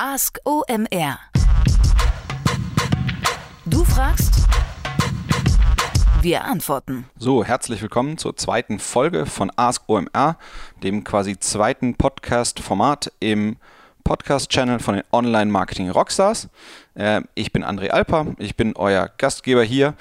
Ask OMR. Du fragst, wir antworten. So, herzlich willkommen zur zweiten Folge von Ask OMR, dem quasi zweiten Podcast-Format im Podcast-Channel von den Online-Marketing-Rockstars. Äh, ich bin André Alper, ich bin euer Gastgeber hier.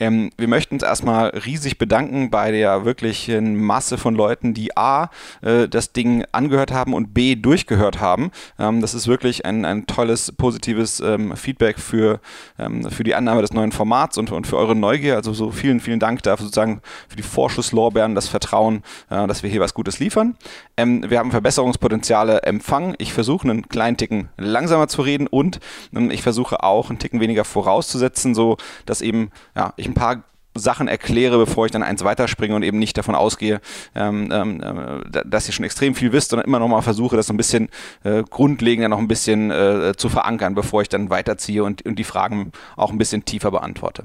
Ähm, wir möchten uns erstmal riesig bedanken bei der wirklichen Masse von Leuten, die A, äh, das Ding angehört haben und B, durchgehört haben. Ähm, das ist wirklich ein, ein tolles, positives ähm, Feedback für, ähm, für die Annahme des neuen Formats und, und für eure Neugier. Also so vielen, vielen Dank dafür sozusagen für die Vorschusslorbeeren, das Vertrauen, äh, dass wir hier was Gutes liefern. Ähm, wir haben Verbesserungspotenziale empfangen. Ich versuche einen kleinen Ticken langsamer zu reden und ähm, ich versuche auch einen Ticken weniger vorauszusetzen, so dass eben ja, ich ein paar Sachen erkläre, bevor ich dann eins weiterspringe und eben nicht davon ausgehe, ähm, ähm, äh, dass ihr schon extrem viel wisst, sondern immer noch mal versuche, das so ein bisschen äh, grundlegender noch ein bisschen äh, zu verankern, bevor ich dann weiterziehe und, und die Fragen auch ein bisschen tiefer beantworte.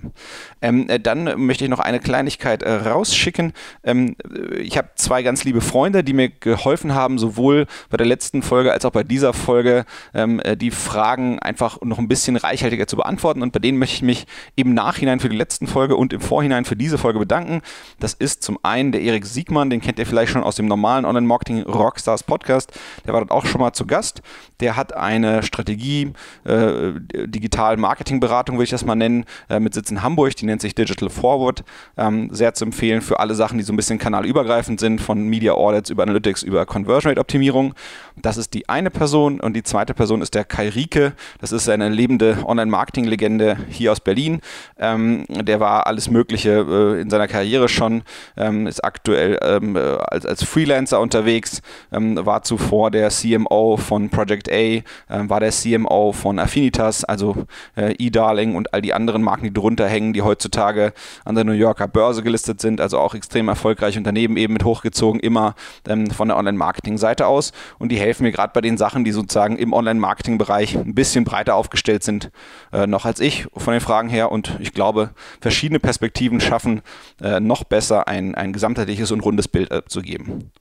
Ähm, äh, dann möchte ich noch eine Kleinigkeit äh, rausschicken. Ähm, ich habe zwei ganz liebe Freunde, die mir geholfen haben, sowohl bei der letzten Folge als auch bei dieser Folge ähm, äh, die Fragen einfach noch ein bisschen reichhaltiger zu beantworten und bei denen möchte ich mich im Nachhinein für die letzten Folge und im Vorhinein Vorhinein für diese Folge bedanken. Das ist zum einen der Erik Siegmann, den kennt ihr vielleicht schon aus dem normalen Online-Marketing Rockstars Podcast. Der war dort auch schon mal zu Gast. Der hat eine Strategie, äh, digital Marketingberatung, würde ich das mal nennen, äh, mit Sitz in Hamburg. Die nennt sich Digital Forward. Ähm, sehr zu empfehlen für alle Sachen, die so ein bisschen kanalübergreifend sind, von Media Audits über Analytics über Conversion Rate Optimierung. Das ist die eine Person und die zweite Person ist der Kai Rieke. Das ist eine lebende Online-Marketing-Legende hier aus Berlin. Ähm, der war alles Mögliche Mögliche äh, in seiner Karriere schon, ähm, ist aktuell ähm, äh, als, als Freelancer unterwegs, ähm, war zuvor der CMO von Project A, äh, war der CMO von Affinitas, also äh, eDarling und all die anderen Marken, die drunter hängen, die heutzutage an der New Yorker Börse gelistet sind, also auch extrem erfolgreiche Unternehmen eben mit hochgezogen, immer ähm, von der Online-Marketing-Seite aus. Und die helfen mir gerade bei den Sachen, die sozusagen im Online-Marketing-Bereich ein bisschen breiter aufgestellt sind, äh, noch als ich von den Fragen her. Und ich glaube, verschiedene Perspektiven Perspektiven schaffen, äh, noch besser ein, ein gesamtheitliches und rundes Bild abzugeben.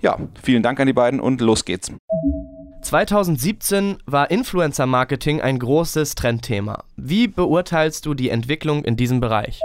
Ja, vielen Dank an die beiden und los geht's. 2017 war Influencer Marketing ein großes Trendthema. Wie beurteilst du die Entwicklung in diesem Bereich?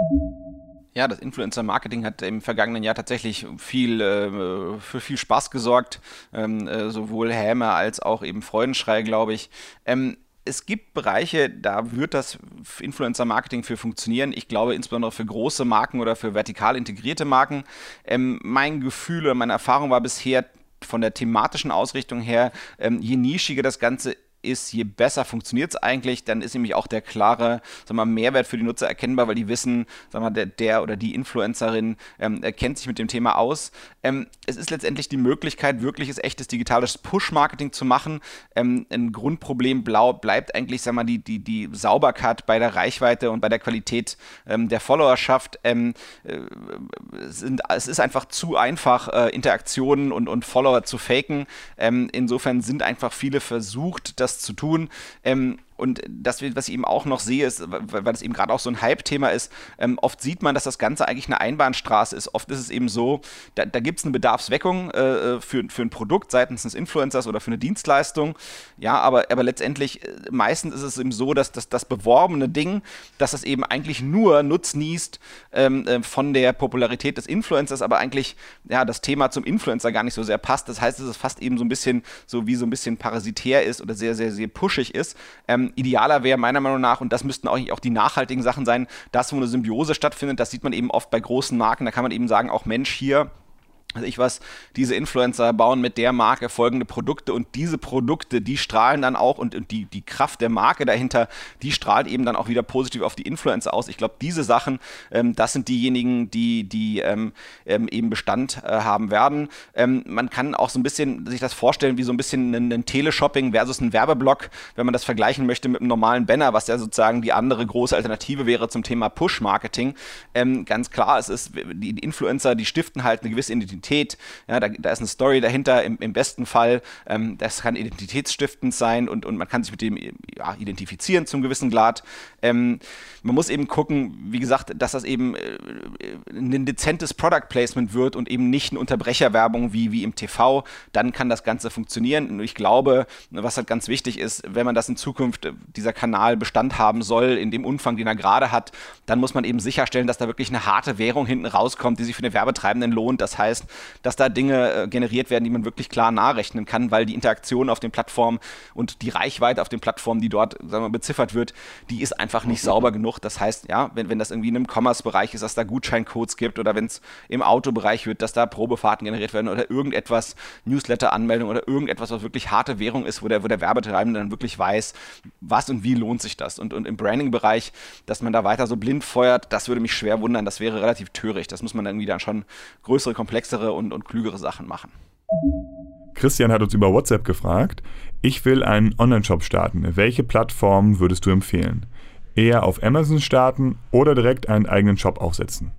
Ja, das Influencer Marketing hat im vergangenen Jahr tatsächlich viel äh, für viel Spaß gesorgt, ähm, äh, sowohl Häme als auch eben Freudenschrei, glaube ich. Ähm, es gibt Bereiche, da wird das Influencer-Marketing für funktionieren. Ich glaube insbesondere für große Marken oder für vertikal integrierte Marken. Ähm, mein Gefühl oder meine Erfahrung war bisher von der thematischen Ausrichtung her, ähm, je nischiger das Ganze ist, je besser funktioniert es eigentlich, dann ist nämlich auch der klare sag mal, Mehrwert für die Nutzer erkennbar, weil die wissen, sag mal, der, der oder die Influencerin ähm, kennt sich mit dem Thema aus. Ähm, es ist letztendlich die Möglichkeit, wirkliches, echtes digitales Push-Marketing zu machen. Ähm, ein Grundproblem blau bleibt eigentlich sag mal, die, die, die Sauberkeit bei der Reichweite und bei der Qualität ähm, der Followerschaft. Ähm, äh, sind, es ist einfach zu einfach, äh, Interaktionen und, und Follower zu faken. Ähm, insofern sind einfach viele versucht, das zu tun. Ähm, und das, was ich eben auch noch sehe, ist, weil das eben gerade auch so ein Hype-Thema ist, ähm, oft sieht man, dass das Ganze eigentlich eine Einbahnstraße ist. Oft ist es eben so, da, da gibt es eine Bedarfsweckung äh, für, für ein Produkt seitens des Influencers oder für eine Dienstleistung. Ja, aber, aber letztendlich, äh, meistens ist es eben so, dass, dass das beworbene Ding, dass das eben eigentlich nur nutznießt ähm, äh, von der Popularität des Influencers, aber eigentlich ja, das Thema zum Influencer gar nicht so sehr passt. Das heißt, es fast eben so ein bisschen so wie so ein bisschen parasitär ist oder sehr, sehr, sehr pushig ist. Ähm, idealer wäre meiner Meinung nach, und das müssten auch, auch die nachhaltigen Sachen sein, dass wo eine Symbiose stattfindet. Das sieht man eben oft bei großen Marken. Da kann man eben sagen, auch Mensch, hier also ich was, diese Influencer bauen mit der Marke folgende Produkte und diese Produkte, die strahlen dann auch und, und die, die Kraft der Marke dahinter, die strahlt eben dann auch wieder positiv auf die Influencer aus. Ich glaube, diese Sachen, ähm, das sind diejenigen, die, die ähm, ähm, eben Bestand äh, haben werden. Ähm, man kann auch so ein bisschen sich das vorstellen wie so ein bisschen ein, ein Teleshopping versus ein Werbeblock, wenn man das vergleichen möchte mit einem normalen Banner, was ja sozusagen die andere große Alternative wäre zum Thema Push-Marketing. Ähm, ganz klar, es ist, die Influencer, die stiften halt eine gewisse Identität Identität. Ja, da, da ist eine Story dahinter im, im besten Fall. Ähm, das kann identitätsstiftend sein und, und man kann sich mit dem ja, identifizieren zum gewissen Grad. Ähm, man muss eben gucken, wie gesagt, dass das eben äh, ein dezentes Product Placement wird und eben nicht eine Unterbrecherwerbung wie, wie im TV. Dann kann das Ganze funktionieren. Und ich glaube, was halt ganz wichtig ist, wenn man das in Zukunft, äh, dieser Kanal Bestand haben soll, in dem Umfang, den er gerade hat, dann muss man eben sicherstellen, dass da wirklich eine harte Währung hinten rauskommt, die sich für den Werbetreibenden lohnt. Das heißt, dass da Dinge äh, generiert werden, die man wirklich klar nachrechnen kann, weil die Interaktion auf den Plattformen und die Reichweite auf den Plattformen, die dort sagen wir, beziffert wird, die ist einfach nicht sauber genug. Das heißt, ja, wenn, wenn das irgendwie in einem Commerce-Bereich ist, dass da Gutscheincodes gibt oder wenn es im Autobereich wird, dass da Probefahrten generiert werden oder irgendetwas, Newsletter-Anmeldung oder irgendetwas, was wirklich harte Währung ist, wo der, wo der Werbetreibende dann wirklich weiß, was und wie lohnt sich das. Und, und im Branding-Bereich, dass man da weiter so blind feuert, das würde mich schwer wundern. Das wäre relativ töricht. Das muss man irgendwie dann schon größere, komplexere und, und klügere Sachen machen. Christian hat uns über WhatsApp gefragt, ich will einen Online-Shop starten. Welche Plattform würdest du empfehlen? Eher auf Amazon starten oder direkt einen eigenen Shop aufsetzen?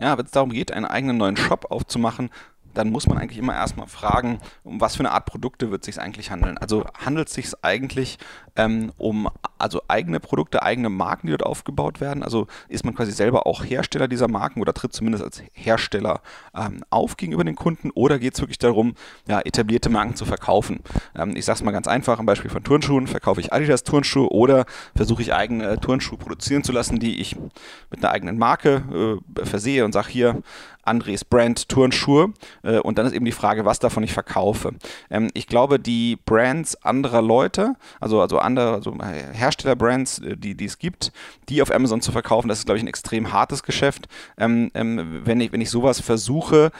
Ja, wenn es darum geht, einen eigenen neuen Shop aufzumachen, dann muss man eigentlich immer erstmal fragen, um was für eine Art Produkte wird es sich eigentlich handeln. Also handelt es sich eigentlich ähm, um also eigene Produkte, eigene Marken, die dort aufgebaut werden? Also ist man quasi selber auch Hersteller dieser Marken oder tritt zumindest als Hersteller ähm, auf gegenüber den Kunden oder geht es wirklich darum, ja, etablierte Marken zu verkaufen? Ähm, ich sage es mal ganz einfach, am Beispiel von Turnschuhen, verkaufe ich Adidas Turnschuhe oder versuche ich eigene Turnschuhe produzieren zu lassen, die ich mit einer eigenen Marke äh, versehe und sage hier, Andres Brand Turnschuhe. Äh, und dann ist eben die Frage, was davon ich verkaufe. Ähm, ich glaube, die Brands anderer Leute, also, also andere also Herstellerbrands, äh, die, die es gibt, die auf Amazon zu verkaufen, das ist, glaube ich, ein extrem hartes Geschäft. Ähm, ähm, wenn, ich, wenn ich sowas versuche,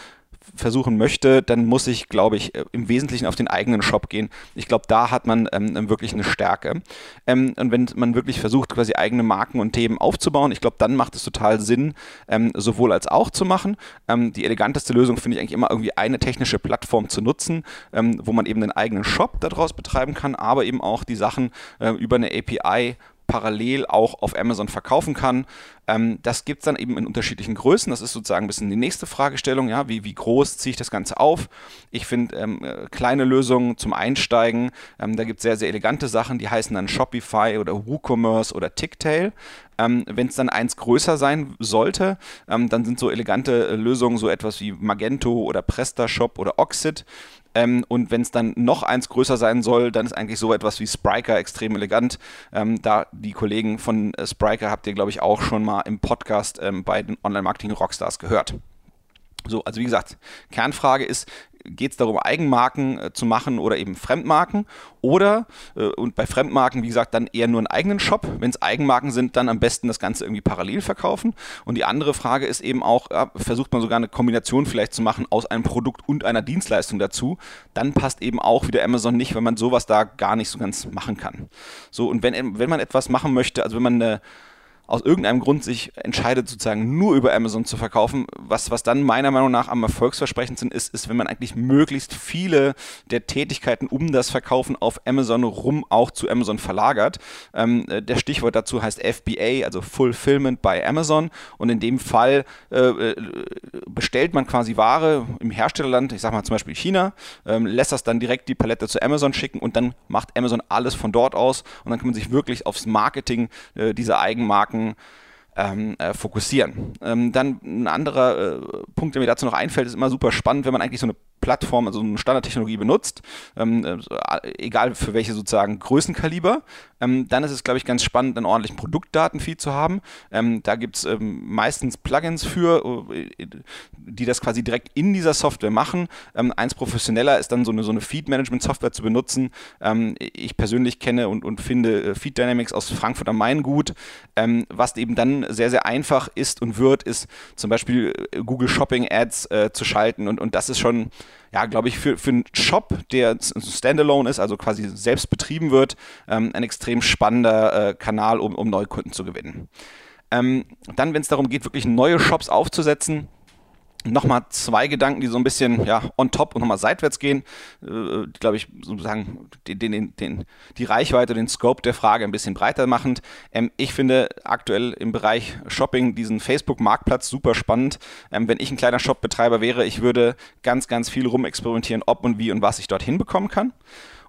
versuchen möchte, dann muss ich, glaube ich, äh, im Wesentlichen auf den eigenen Shop gehen. Ich glaube, da hat man ähm, wirklich eine Stärke. Ähm, und wenn man wirklich versucht, quasi eigene Marken und Themen aufzubauen, ich glaube, dann macht es total Sinn, ähm, sowohl als auch zu machen. Ähm, die eleganteste Lösung finde ich eigentlich immer irgendwie eine technische Plattform zu nutzen, ähm, wo man eben einen eigenen Shop daraus betreiben kann, aber eben auch die Sachen äh, über eine API parallel auch auf Amazon verkaufen kann. Ähm, das gibt es dann eben in unterschiedlichen Größen. Das ist sozusagen ein bisschen die nächste Fragestellung. Ja? Wie, wie groß ziehe ich das Ganze auf? Ich finde ähm, äh, kleine Lösungen zum Einsteigen. Ähm, da gibt es sehr, sehr elegante Sachen, die heißen dann Shopify oder WooCommerce oder Ticktail. Ähm, Wenn es dann eins größer sein sollte, ähm, dann sind so elegante äh, Lösungen so etwas wie Magento oder PrestaShop oder Oxid. Ähm, und wenn es dann noch eins größer sein soll, dann ist eigentlich so etwas wie Spriker extrem elegant. Ähm, da die Kollegen von äh, Spriker habt ihr, glaube ich, auch schon mal im Podcast ähm, bei den Online-Marketing-Rockstars gehört. So, also wie gesagt, Kernfrage ist, geht es darum, Eigenmarken äh, zu machen oder eben Fremdmarken. Oder, äh, und bei Fremdmarken, wie gesagt, dann eher nur einen eigenen Shop. Wenn es Eigenmarken sind, dann am besten das Ganze irgendwie parallel verkaufen. Und die andere Frage ist eben auch, ja, versucht man sogar eine Kombination vielleicht zu machen aus einem Produkt und einer Dienstleistung dazu. Dann passt eben auch wieder Amazon nicht, wenn man sowas da gar nicht so ganz machen kann. So, und wenn, wenn man etwas machen möchte, also wenn man eine aus irgendeinem Grund sich entscheidet, sozusagen nur über Amazon zu verkaufen, was, was dann meiner Meinung nach am erfolgsversprechendsten ist, ist, wenn man eigentlich möglichst viele der Tätigkeiten um das Verkaufen auf Amazon rum auch zu Amazon verlagert. Ähm, äh, der Stichwort dazu heißt FBA, also Fulfillment by Amazon. Und in dem Fall äh, äh, bestellt man quasi Ware im Herstellerland, ich sage mal zum Beispiel China, ähm, lässt das dann direkt die Palette zu Amazon schicken und dann macht Amazon alles von dort aus und dann kann man sich wirklich aufs Marketing äh, dieser Eigenmarken Marken ähm, äh, fokussieren. Ähm, dann ein anderer äh, Punkt, der mir dazu noch einfällt, ist immer super spannend, wenn man eigentlich so eine Plattform, also eine Standardtechnologie benutzt, ähm, äh, egal für welche sozusagen Größenkaliber, ähm, dann ist es, glaube ich, ganz spannend, einen ordentlichen Produktdatenfeed zu haben. Ähm, da gibt es ähm, meistens Plugins für, äh, die das quasi direkt in dieser Software machen. Ähm, eins professioneller ist dann so eine, so eine Feed-Management-Software zu benutzen. Ähm, ich persönlich kenne und, und finde äh, Feed Dynamics aus Frankfurt am Main gut. was eben dann sehr, sehr einfach ist und wird, ist zum Beispiel äh, Google Shopping Ads äh, zu schalten und, und das ist schon ja, glaube ich, für, für einen Shop, der standalone ist, also quasi selbst betrieben wird, ähm, ein extrem spannender äh, Kanal, um, um neue Kunden zu gewinnen. Ähm, dann, wenn es darum geht, wirklich neue Shops aufzusetzen, nochmal zwei Gedanken, die so ein bisschen ja, on top und nochmal seitwärts gehen, äh, glaube ich, sozusagen den, den, den, die Reichweite, den Scope der Frage ein bisschen breiter machend. Ähm, ich finde aktuell im Bereich Shopping diesen Facebook-Marktplatz super spannend. Ähm, wenn ich ein kleiner Shopbetreiber wäre, ich würde ganz, ganz viel rumexperimentieren, ob und wie und was ich dort hinbekommen kann.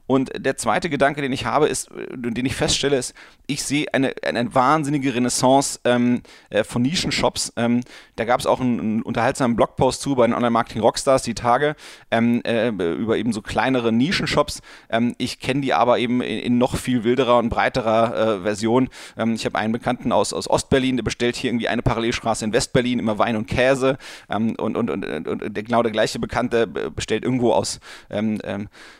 Und der zweite Gedanke, den ich habe, ist, äh, den ich feststelle, ist, ich sehe eine, eine wahnsinnige Renaissance ähm, äh, von Nischenshops. Ähm, da gab es auch einen, einen, unterhaltsamen Blogpost zu bei den Online-Marketing-Rockstars die Tage ähm, äh, über eben so kleinere Nischenshops. Ähm, ich kenne die aber eben in, in, noch viel wilderer und breiterer äh, Version. Ähm, ich habe einen Bekannten aus, aus Ostberlin, der bestellt hier irgendwie eine Parallelstraße in Westberlin, immer Wein und Käse. Ähm, und, und, und, und der, genau der gleiche Bekannte bestellt irgendwo aus äh,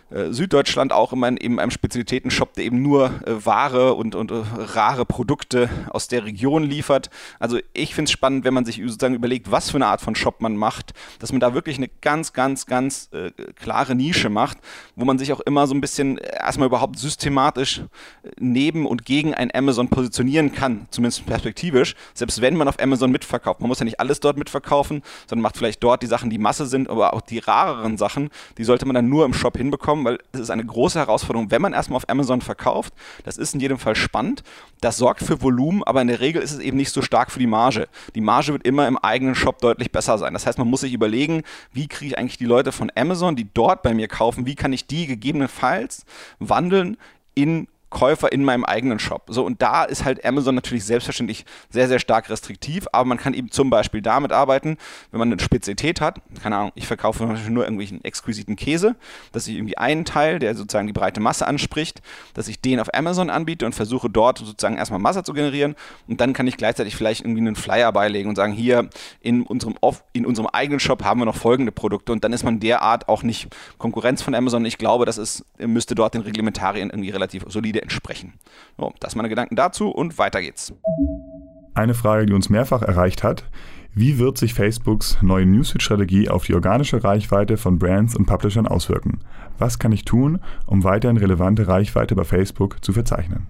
Süddeutschland auch immer in eben einem Spezialitätenshop, der eben nur äh, Ware und, und äh, rare Produkte aus der Region liefert. Also ich finde es spannend, wenn man sich sozusagen überlegt, was für eine Art von Shop man macht, dass man da wirklich eine ganz, ganz, ganz äh, klare Nische macht, wo man sich auch immer so ein bisschen erstmal überhaupt systematisch äh, neben und gegen ein Amazon positionieren kann, zumindest perspektivisch, selbst wenn man auf Amazon mitverkauft. Man muss ja nicht alles dort mitverkaufen, sondern macht vielleicht dort die Sachen, die Masse sind, aber auch die rareren Sachen, die sollte man dann nur im Shop hinbekommen, weil es ist eine große große Herausforderung, wenn man erstmal auf Amazon verkauft. Das ist in jedem Fall spannend. Das sorgt für Volumen, aber in der Regel ist es eben nicht so stark für die Marge. Die Marge wird immer im eigenen Shop deutlich besser sein. Das heißt, man muss sich überlegen, wie kriege ich eigentlich die Leute von Amazon, die dort bei mir kaufen, wie kann ich die gegebenenfalls wandeln in Käufer in meinem eigenen Shop. So, und da ist halt Amazon natürlich selbstverständlich sehr, sehr stark restriktiv, aber man kann eben zum Beispiel damit arbeiten, wenn man eine Spezialität hat, keine Ahnung, ich verkaufe nur irgendwelchen exquisiten Käse, dass ich irgendwie einen Teil, der sozusagen die breite Masse anspricht, dass ich den auf Amazon anbiete und versuche dort sozusagen erstmal Masse zu generieren und dann kann ich gleichzeitig vielleicht irgendwie einen Flyer beilegen und sagen, hier in unserem, in unserem eigenen Shop haben wir noch folgende Produkte und dann ist man derart auch nicht Konkurrenz von Amazon. Ich glaube, das ist, müsste dort den Reglementarien irgendwie relativ solide entsprechen. So, das meine Gedanken dazu und weiter geht's. Eine Frage, die uns mehrfach erreicht hat. Wie wird sich Facebooks neue Newsfeed-Strategie auf die organische Reichweite von Brands und Publishern auswirken? Was kann ich tun, um weiterhin relevante Reichweite bei Facebook zu verzeichnen?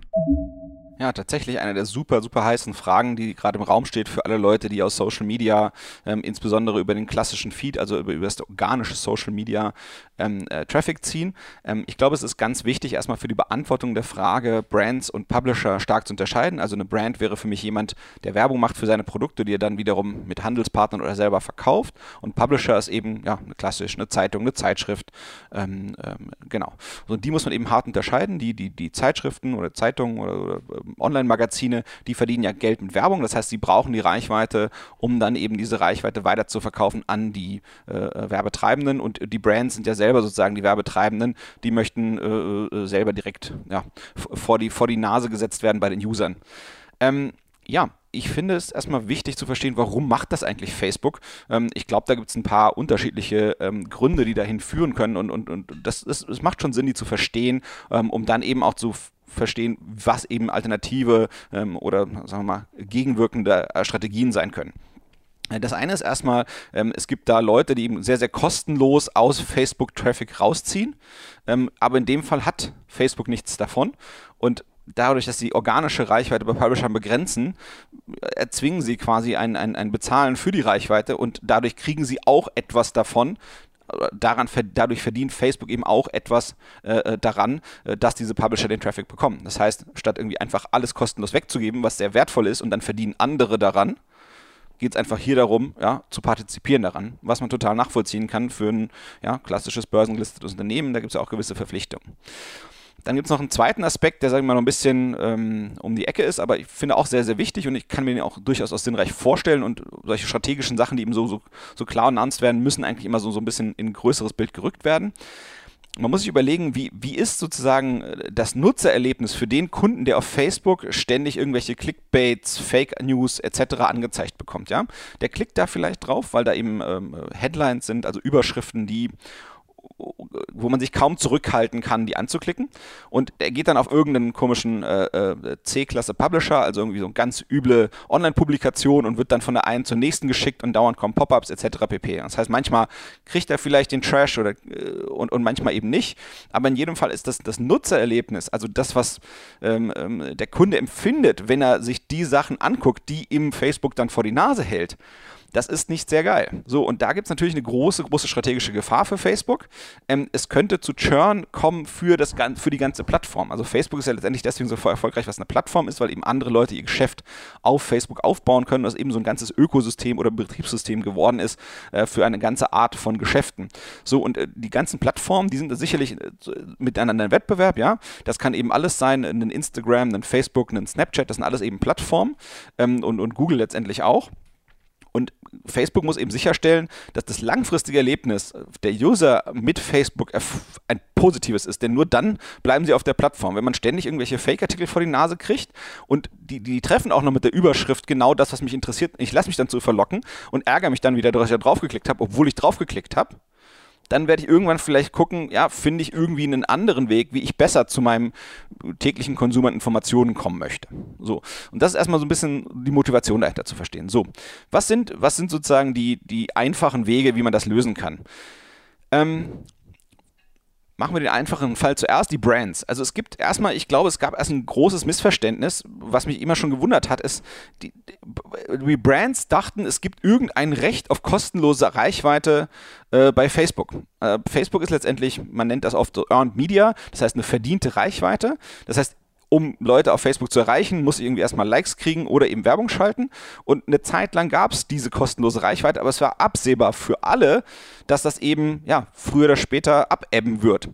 Ja, tatsächlich eine der super, super heißen Fragen, die gerade im Raum steht für alle Leute, die aus Social Media, ähm, insbesondere über den klassischen Feed, also über, über das organische Social Media, ähm, äh, Traffic ziehen. Ähm, ich glaube, es ist ganz wichtig, erstmal für die Beantwortung der Frage, Brands und Publisher stark zu unterscheiden. Also eine Brand wäre für mich jemand, der Werbung macht für seine Produkte, die er dann wiederum mit Handelspartnern oder selber verkauft. Und Publisher ist eben ja, eine klassisch eine Zeitung, eine Zeitschrift. Ähm, ähm, genau. Und die muss man eben hart unterscheiden. Die, die, die Zeitschriften oder Zeitungen oder, oder Online-Magazine, die verdienen ja Geld mit Werbung. Das heißt, sie brauchen die Reichweite, um dann eben diese Reichweite weiter zu verkaufen an die äh, Werbetreibenden. Und die Brands sind ja selber sozusagen die Werbetreibenden, die möchten äh, äh selber direkt ja, vor, die, vor die Nase gesetzt werden bei den Usern. Ähm, ja, ich finde es erstmal wichtig zu verstehen, warum macht das eigentlich Facebook? Ähm, ich glaube, da gibt es ein paar unterschiedliche ähm, Gründe, die dahin führen können und, und, und das, das, das macht schon Sinn, die zu verstehen, ähm, um dann eben auch zu verstehen, was eben alternative ähm, oder sagen wir mal gegenwirkende äh, Strategien sein können. Äh, das eine ist erstmal, ähm, es gibt da Leute, die eben sehr, sehr kostenlos aus Facebook-Traffic rausziehen. Ähm, aber in dem Fall hat Facebook nichts davon. Und dadurch, dass sie organische Reichweite bei Publishern begrenzen, erzwingen sie quasi ein, ein, ein Bezahlen für die Reichweite und dadurch kriegen sie auch etwas davon, daran, dadurch verdient Facebook eben auch etwas äh, äh, daran, äh, dass diese Publisher den Traffic bekommen. Das heißt, statt irgendwie einfach alles kostenlos wegzugeben, was sehr wertvoll ist und dann verdienen andere daran, geht es einfach hier darum, ja, zu partizipieren daran, was man total nachvollziehen kann für ein ja, klassisches börsengelistetes Unternehmen. Da gibt es ja auch gewisse Verpflichtungen. Dann gibt es noch einen zweiten Aspekt, der, sagen wir mal, noch ein bisschen ähm, um die Ecke ist, aber ich finde auch sehr, sehr wichtig und ich kann mir den auch durchaus aus sinnreich vorstellen und solche strategischen Sachen, die eben so, so, so klar und ernst werden, müssen eigentlich immer so, so ein bisschen in ein größeres Bild gerückt werden man muss sich überlegen, wie, wie ist sozusagen äh, das Nutzererlebnis für den Kunden, der auf Facebook ständig irgendwelche Clickbaits, Fake News etc. angezeigt bekommt. Ja? Der klickt da vielleicht drauf, weil da eben ähm, Headlines sind, also Überschriften, die wo man sich kaum zurückhalten kann, die anzuklicken. Und er geht dann auf irgendeinen komischen äh, äh, C-Klasse Publisher, also irgendwie so eine ganz üble Online-Publikation und wird dann von der einen zur nächsten geschickt und dauernd kommen Pop-ups etc. pp. Das heißt, manchmal kriegt er vielleicht den Trash oder, äh, und, und manchmal eben nicht. Aber in jedem Fall ist das das Nutzererlebnis, also das, was ähm, ähm, der Kunde empfindet, wenn er sich die Sachen anguckt, die ihm Facebook dann vor die Nase hält Das ist nicht sehr geil. So, und da gibt es natürlich eine große, große strategische Gefahr für Facebook. Ähm, es könnte zu Churn kommen für, das, für die ganze Plattform. Also Facebook ist ja letztendlich deswegen so erfolgreich, was eine Plattform ist, weil eben andere Leute ihr Geschäft auf Facebook aufbauen können, was eben so ein ganzes Ökosystem oder Betriebssystem geworden ist äh, für eine ganze Art von Geschäften. So, und äh, die ganzen Plattformen, die sind sicherlich äh, miteinander im Wettbewerb, ja. Das kann eben alles sein, ein Instagram, ein Facebook, ein Snapchat, das sind alles eben Plattformen ähm, und, und Google letztendlich auch. Und Facebook muss eben sicherstellen, dass das langfristige Erlebnis der User mit Facebook ein positives ist. Denn nur dann bleiben sie auf der Plattform. Wenn man ständig irgendwelche Fake-Artikel vor die Nase kriegt und die, die treffen auch noch mit der Überschrift genau das, was mich interessiert, ich lasse mich dann zu verlocken und ärgere mich dann wieder, dass ich da draufgeklickt habe, obwohl ich draufgeklickt habe dann werde ich irgendwann vielleicht gucken, ja, finde ich irgendwie einen anderen Weg, wie ich besser zu meinem täglichen Konsum an Informationen kommen möchte. So. Und das ist erstmal so ein bisschen die Motivation dahinter zu verstehen. So. Was sind, was sind sozusagen die, die einfachen Wege, wie man das lösen kann? Ähm, Machen wir den einfachen Fall zuerst, die Brands. Also es gibt erstmal, ich glaube, es gab erst ein großes Missverständnis, was mich immer schon gewundert hat, ist, die, die Brands dachten, es gibt irgendein Recht auf kostenlose Reichweite äh, bei Facebook. Äh, Facebook ist letztendlich, man nennt das oft so Earned Media, das heißt eine verdiente Reichweite. Das heißt, um Leute auf Facebook zu erreichen, muss irgendwie erstmal Likes kriegen oder eben Werbung schalten. Und eine Zeit lang gab es diese kostenlose Reichweite, aber es war absehbar für alle, dass das eben ja, früher oder später abebben wird.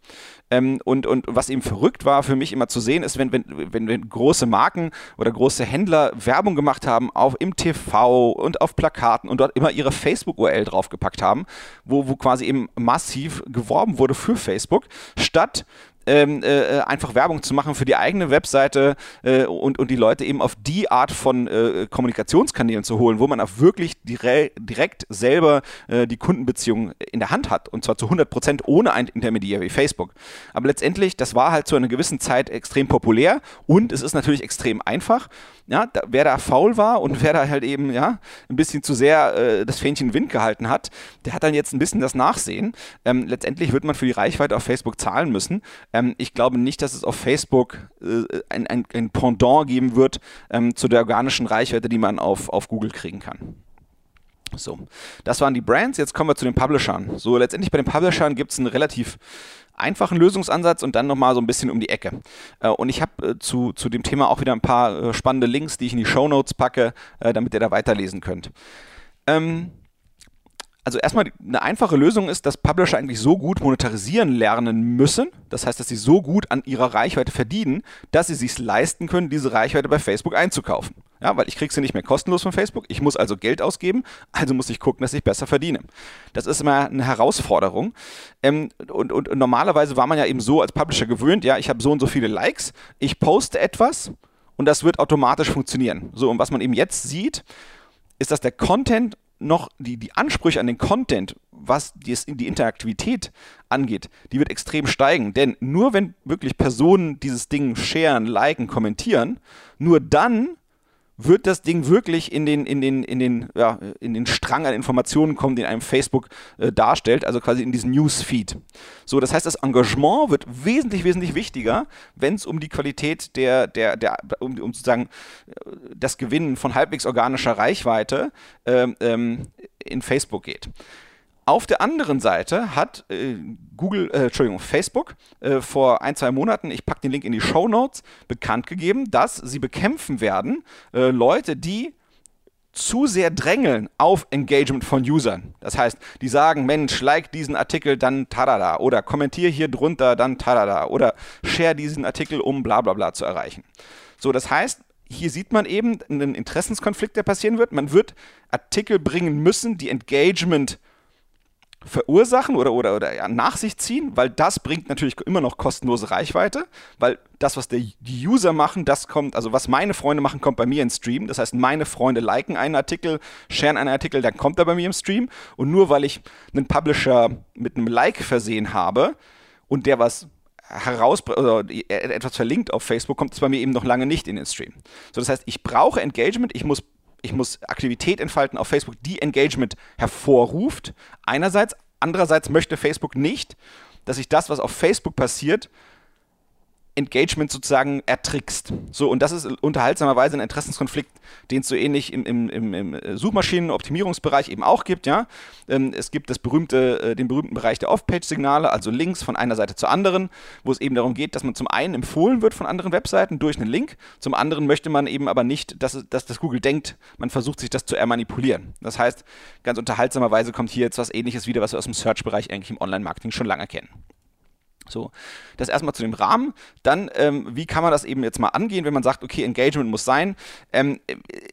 Ähm, und, und was eben verrückt war für mich immer zu sehen, ist, wenn, wenn, wenn, wenn große Marken oder große Händler Werbung gemacht haben, auch im TV und auf Plakaten und dort immer ihre Facebook-URL draufgepackt haben, wo, wo quasi eben massiv geworben wurde für Facebook, statt ähm, äh, einfach Werbung zu machen für die eigene Webseite äh, und, und die Leute eben auf die Art von äh, Kommunikationskanälen zu holen, wo man auch wirklich dire direkt selber äh, die Kundenbeziehung in der Hand hat und zwar zu 100 Prozent ohne ein Intermediär wie Facebook. Aber letztendlich, das war halt zu einer gewissen Zeit extrem populär und es ist natürlich extrem einfach. Ja, da, wer da faul war und wer da halt eben ja ein bisschen zu sehr äh, das Fähnchen Wind gehalten hat, der hat dann jetzt ein bisschen das Nachsehen. Ähm, letztendlich wird man für die Reichweite auf Facebook zahlen müssen. Ähm, ich glaube nicht, dass es auf Facebook äh, ein, ein, ein, Pendant geben wird ähm, zu der organischen Reichweite, die man auf, auf Google kriegen kann. So, das waren die Brands. Jetzt kommen wir zu den Publishern. So, letztendlich bei den Publishern gibt es einen relativ einfachen Lösungsansatz und dann nochmal so ein bisschen um die Ecke. Äh, und ich habe äh, zu, zu dem Thema auch wieder ein paar äh, spannende Links, die ich in die Show Notes packe, damit ihr da weiterlesen könnt. Ähm, also erstmal eine einfache Lösung ist, dass Publisher eigentlich so gut monetarisieren lernen müssen, das heißt, dass sie so gut an ihrer Reichweite verdienen, dass sie sich leisten können, diese Reichweite bei Facebook einzukaufen. Ja, weil ich kriege sie nicht mehr kostenlos von Facebook, ich muss also Geld ausgeben, also muss ich gucken, dass ich besser verdiene. Das ist immer eine Herausforderung. Ähm, und, und, und normalerweise war man ja eben so als Publisher gewöhnt, ja, ich habe so und so viele Likes, ich poste etwas und das wird automatisch funktionieren. So, und was man eben jetzt sieht, ist, dass der Content noch die, die Ansprüche an den Content, was die, die Interaktivität angeht, die wird extrem steigen. Denn nur wenn wirklich Personen dieses Ding sharen, liken, kommentieren, nur dann wird das Ding wirklich in den, in den, in den, ja, in den Strang an Informationen kommen, den einem Facebook äh, darstellt, also quasi in diesen Newsfeed. So, das heißt, das Engagement wird wesentlich, wesentlich wichtiger, wenn es um die Qualität der, der, der, um, um sozusagen äh, das Gewinnen von halbwegs organischer Reichweite ähm, ähm, in Facebook geht. Auf der anderen Seite hat äh, Google, äh, Entschuldigung, Facebook äh, vor ein, zwei Monaten, ich packe den Link in die Show Notes, bekannt gegeben, dass sie bekämpfen werden, äh, Leute, die zu sehr drängeln auf Engagement von Usern. Das heißt, die sagen, Mensch, like diesen Artikel, dann tadada. Oder kommentier hier drunter, dann tadada. Oder share diesen Artikel, um bla bla bla zu erreichen. So, das heißt, hier sieht man eben einen Interessenskonflikt, der passieren wird. Man wird Artikel bringen müssen, die Engagement verursachen oder, oder, oder ja, nach sich ziehen, weil das bringt natürlich immer noch kostenlose Reichweite, weil das, was der, die User machen, das kommt, also was meine Freunde machen, kommt bei mir im Stream. Das heißt, meine Freunde liken einen Artikel, sharen einen Artikel, dann kommt er bei mir im Stream. Und nur weil ich einen Publisher mit einem Like versehen habe und der was heraus oder etwas verlinkt auf Facebook, kommt es bei mir eben noch lange nicht in den Stream. So, das heißt, ich brauche Engagement, ich muss ich muss Aktivität entfalten auf Facebook, die Engagement hervorruft. Einerseits, andererseits möchte Facebook nicht, dass sich das, was auf Facebook passiert, Engagement sozusagen ertrickst. So, und das ist unterhaltsamerweise ein Interessenskonflikt, den es so ähnlich im, im, im, im Suchmaschinenoptimierungsbereich eben auch gibt, ja. Ähm, es gibt das berühmte, äh, den berühmten Bereich der Off-Page-Signale, also Links von einer Seite zur anderen, wo es eben darum geht, dass man zum einen empfohlen wird von anderen Webseiten durch einen Link, zum anderen möchte man eben aber nicht, dass, dass das Google denkt, man versucht sich das zu ermanipulieren. Das heißt, ganz unterhaltsamerweise kommt hier jetzt was ähnliches wieder, was wir aus dem Search-Bereich eigentlich im Online-Marketing schon lange kennen. So, das erstmal zu dem Rahmen. Dann, ähm, wie kann man das eben jetzt mal angehen, wenn man sagt, okay, Engagement muss sein. Ähm,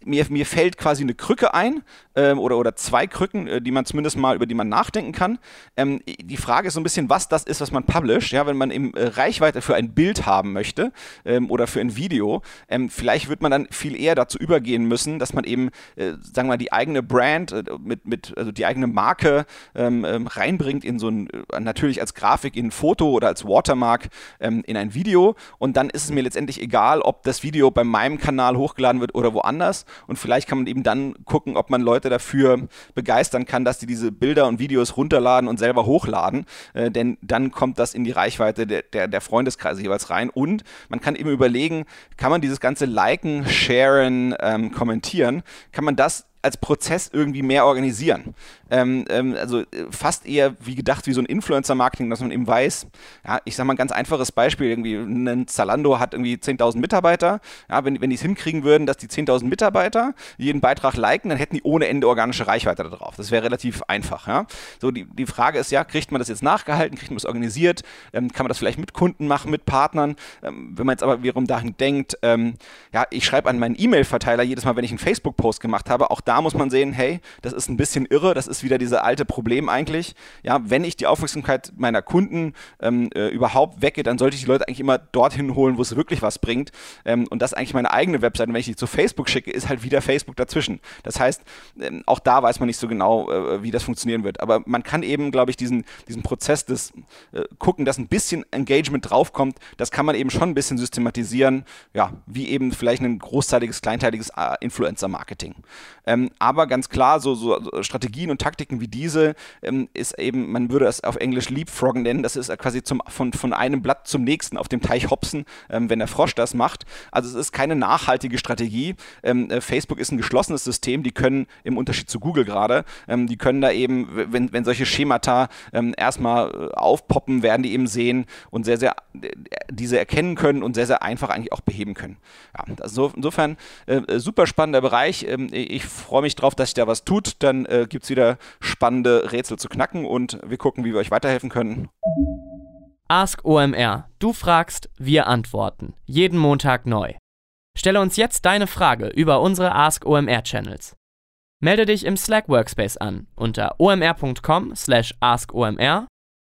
mir, mir fällt quasi eine Krücke ein ähm, oder, oder zwei Krücken, äh, die man zumindest mal, über die man nachdenken kann. Ähm, die Frage ist so ein bisschen, was das ist, was man publisht. Ja, wenn man eben äh, Reichweite für ein Bild haben möchte ähm, oder für ein Video, ähm, vielleicht wird man dann viel eher dazu übergehen müssen, dass man eben, äh, sagen wir mal, die eigene Brand äh, mit, mit, also die eigene Marke reinbringt in so ein, äh, natürlich als Grafik in ein Foto oder als Watermark ähm, in ein Video. Und dann ist es mir letztendlich egal, ob das Video bei meinem Kanal hochgeladen wird oder woanders. Und vielleicht kann man eben dann gucken, ob man Leute dafür begeistern kann, dass die diese Bilder und Videos runterladen und selber hochladen, äh, denn dann kommt das in die Reichweite der, der, der Freundeskreise jeweils rein. Und man kann eben überlegen, kann man dieses ganze Liken, Sharen, ähm, Kommentieren, kann man das als Prozess irgendwie mehr organisieren. Ähm, ähm, also äh, fast eher wie gedacht wie so ein Influencer-Marketing, dass man eben weiß, ja, ich sage mal ein ganz einfaches Beispiel, irgendwie ein Zalando hat irgendwie 10.000 Mitarbeiter, ja, wenn, wenn die es hinkriegen würden, dass die 10.000 Mitarbeiter jeden Beitrag liken, dann hätten die ohne Ende organische Reichweite da drauf. Das wäre relativ einfach. Ja. So, die, die Frage ist ja, kriegt man das jetzt nachgehalten, kriegt man das organisiert, ähm, kann man das vielleicht mit Kunden machen, mit Partnern, ähm, wenn man jetzt aber wiederum dahin denkt, ähm, ja, ich schreibe an meinen E-Mail-Verteiler jedes Mal, wenn ich einen Facebook-Post gemacht habe, auch da muss man sehen, hey, das ist ein bisschen irre, das ist wieder diese alte Problem eigentlich. Ja, wenn ich die Aufmerksamkeit meiner Kunden ähm, äh, überhaupt wecke, dann sollte ich die Leute eigentlich immer dorthin holen, wo es wirklich was bringt. Ähm, und das ist eigentlich meine eigene Webseite. Wenn ich die zu Facebook schicke, ist halt wieder Facebook dazwischen. Das heißt, ähm, auch da weiß man nicht so genau, äh, wie das funktionieren wird. Aber man kann eben, glaube ich, diesen, diesen Prozess des äh, Gucken, dass ein bisschen Engagement draufkommt, das kann man eben schon ein bisschen systematisieren. Ja, wie eben vielleicht ein großteiliges, kleinteiliges äh, Influencer-Marketing. Ähm, aber ganz klar, so, so, Strategien und Taktiken wie diese ähm, ist eben, man würde es auf Englisch Leapfroggen nennen, das ist quasi zum, von, von einem Blatt zum nächsten auf dem Teich hopsen, ähm, wenn der Frosch das macht. Also es ist keine nachhaltige Strategie. Ähm, äh, Facebook ist ein geschlossenes System, die können im Unterschied zu Google gerade, ähm, die können da eben, wenn, wenn solche Schemata ähm, erstmal äh, aufpoppen, werden die eben sehen und sehr, sehr äh, diese erkennen können und sehr, sehr einfach eigentlich auch beheben können. Ja, also insofern äh, super spannender Bereich. ich freue mich drauf, dass sich da was tut. Dann äh, gibt es wieder spannende Rätsel zu knacken und wir gucken, wie wir euch weiterhelfen können. Ask OMR. Du fragst, wir antworten. Jeden Montag neu. Stelle uns jetzt deine Frage über unsere Ask OMR Channels. Melde dich im Slack Workspace an unter omr.com/askomr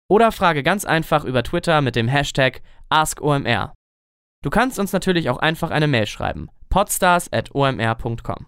oder frage ganz einfach über Twitter mit dem Hashtag AskOMR. Du kannst uns natürlich auch einfach eine Mail schreiben: podstars@omr.com.